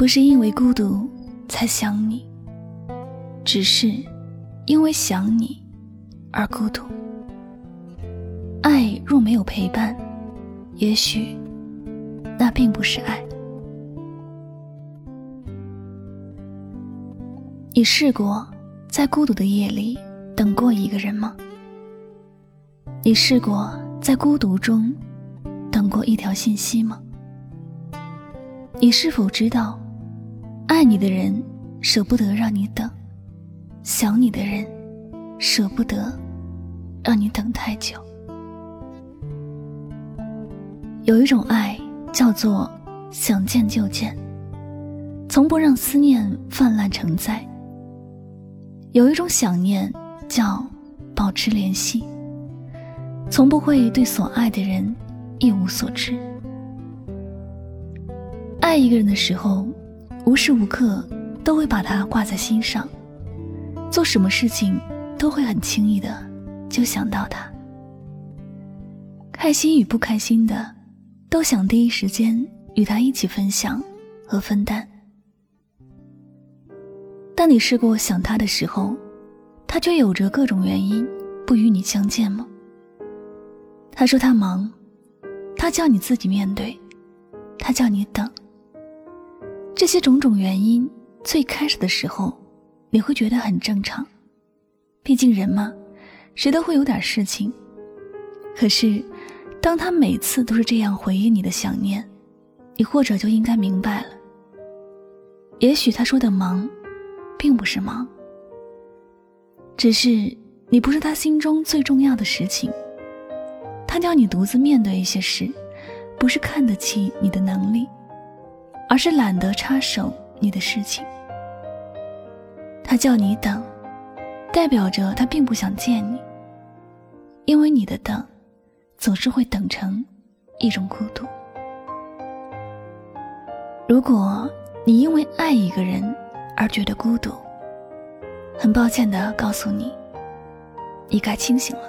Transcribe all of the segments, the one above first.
不是因为孤独才想你，只是因为想你而孤独。爱若没有陪伴，也许那并不是爱。你试过在孤独的夜里等过一个人吗？你试过在孤独中等过一条信息吗？你是否知道，爱你的人舍不得让你等，想你的人舍不得让你等太久？有一种爱叫做想见就见，从不让思念泛滥成灾。有一种想念叫保持联系，从不会对所爱的人一无所知。爱一个人的时候，无时无刻都会把他挂在心上，做什么事情都会很轻易的就想到他，开心与不开心的都想第一时间与他一起分享和分担。当你试过想他的时候，他却有着各种原因不与你相见吗？他说他忙，他叫你自己面对，他叫你等。这些种种原因，最开始的时候，你会觉得很正常，毕竟人嘛，谁都会有点事情。可是，当他每次都是这样回应你的想念，你或者就应该明白了，也许他说的忙。并不是忙，只是你不是他心中最重要的事情。他叫你独自面对一些事，不是看得起你的能力，而是懒得插手你的事情。他叫你等，代表着他并不想见你，因为你的等，总是会等成一种孤独。如果你因为爱一个人，而觉得孤独，很抱歉的告诉你，你该清醒了。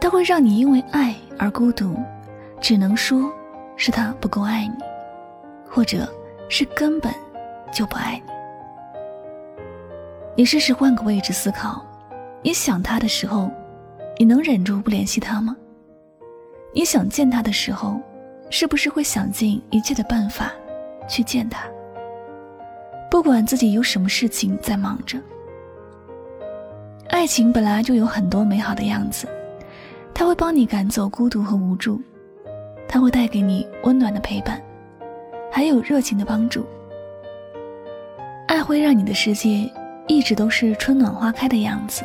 他会让你因为爱而孤独，只能说是他不够爱你，或者是根本就不爱你。你试试换个位置思考，你想他的时候，你能忍住不联系他吗？你想见他的时候，是不是会想尽一切的办法去见他？不管自己有什么事情在忙着，爱情本来就有很多美好的样子，它会帮你赶走孤独和无助，它会带给你温暖的陪伴，还有热情的帮助。爱会让你的世界一直都是春暖花开的样子，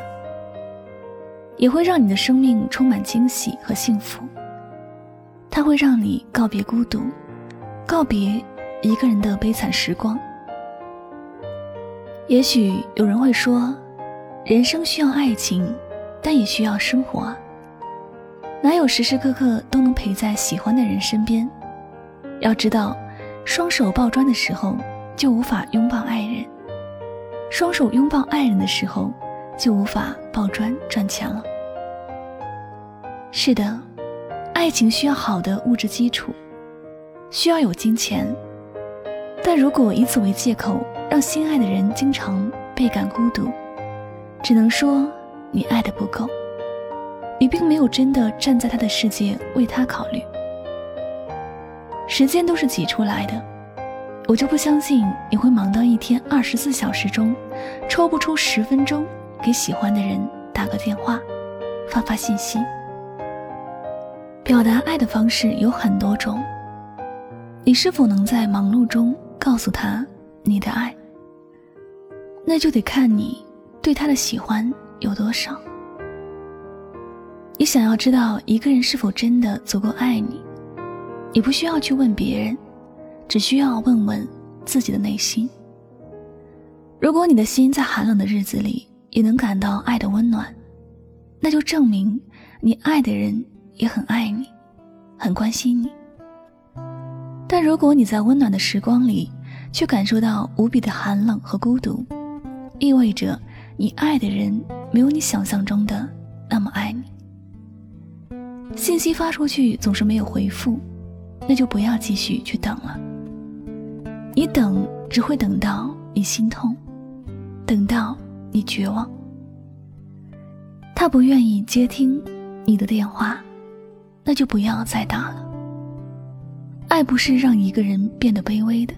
也会让你的生命充满惊喜和幸福。它会让你告别孤独，告别一个人的悲惨时光。也许有人会说，人生需要爱情，但也需要生活。哪有时时刻刻都能陪在喜欢的人身边？要知道，双手抱砖的时候就无法拥抱爱人，双手拥抱爱人的时候就无法抱砖赚钱了。是的，爱情需要好的物质基础，需要有金钱，但如果以此为借口，让心爱的人经常倍感孤独，只能说你爱的不够，你并没有真的站在他的世界为他考虑。时间都是挤出来的，我就不相信你会忙到一天二十四小时中，抽不出十分钟给喜欢的人打个电话，发发信息。表达爱的方式有很多种，你是否能在忙碌中告诉他你的爱？那就得看你对他的喜欢有多少。你想要知道一个人是否真的足够爱你，你不需要去问别人，只需要问问自己的内心。如果你的心在寒冷的日子里也能感到爱的温暖，那就证明你爱的人也很爱你，很关心你。但如果你在温暖的时光里却感受到无比的寒冷和孤独，意味着你爱的人没有你想象中的那么爱你。信息发出去总是没有回复，那就不要继续去等了。你等只会等到你心痛，等到你绝望。他不愿意接听你的电话，那就不要再打了。爱不是让一个人变得卑微的。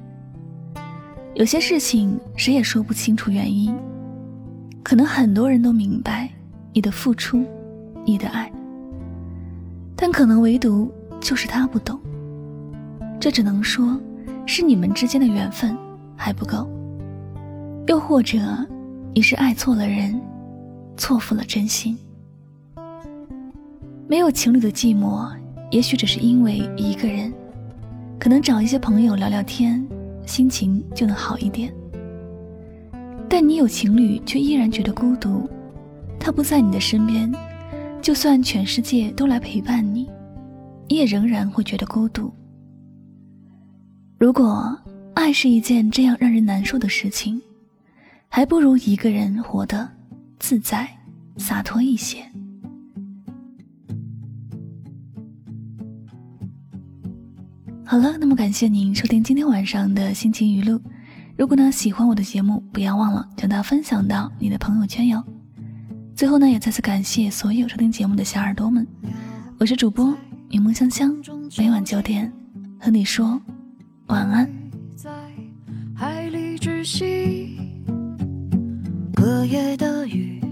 有些事情谁也说不清楚原因，可能很多人都明白你的付出，你的爱，但可能唯独就是他不懂。这只能说是你们之间的缘分还不够，又或者你是爱错了人，错付了真心。没有情侣的寂寞，也许只是因为一个人，可能找一些朋友聊聊天。心情就能好一点。但你有情侣，却依然觉得孤独，他不在你的身边，就算全世界都来陪伴你，你也仍然会觉得孤独。如果爱是一件这样让人难受的事情，还不如一个人活得自在、洒脱一些。好了，那么感谢您收听今天晚上的心情语录。如果呢喜欢我的节目，不要忘了将它分享到你的朋友圈哟。最后呢，也再次感谢所有收听节目的小耳朵们，我是主播柠檬香香，每晚九点和你说晚安。在海里窒息隔夜的雨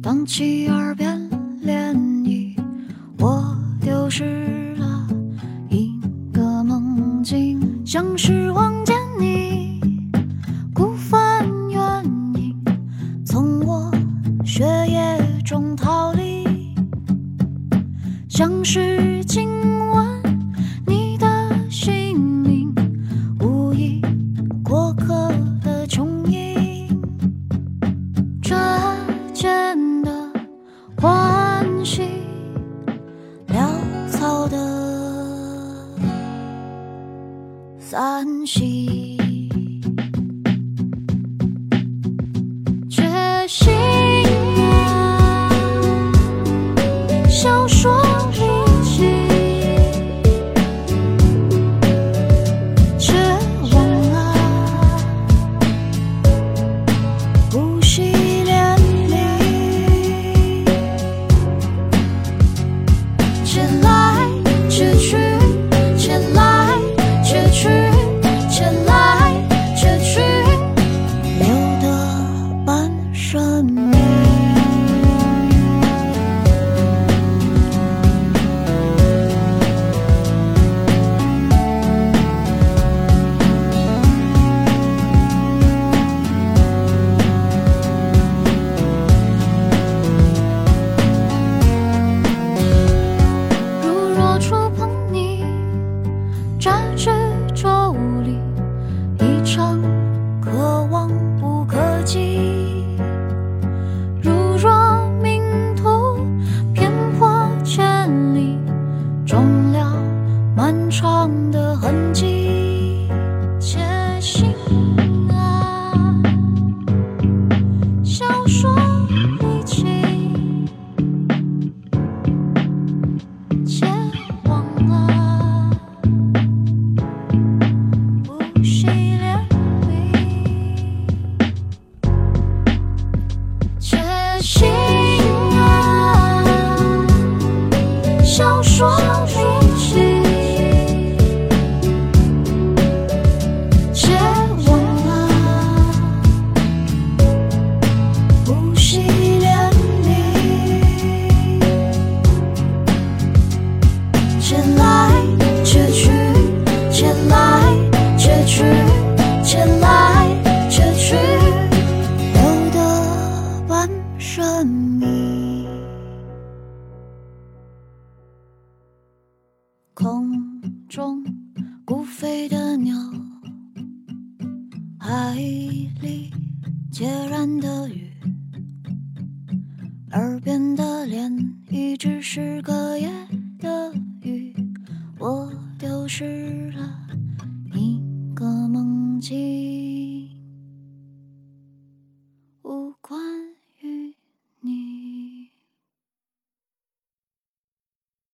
荡起耳边涟漪我丢失了一个梦境像失望 she 耳边的涟漪只是隔夜的雨。我丢失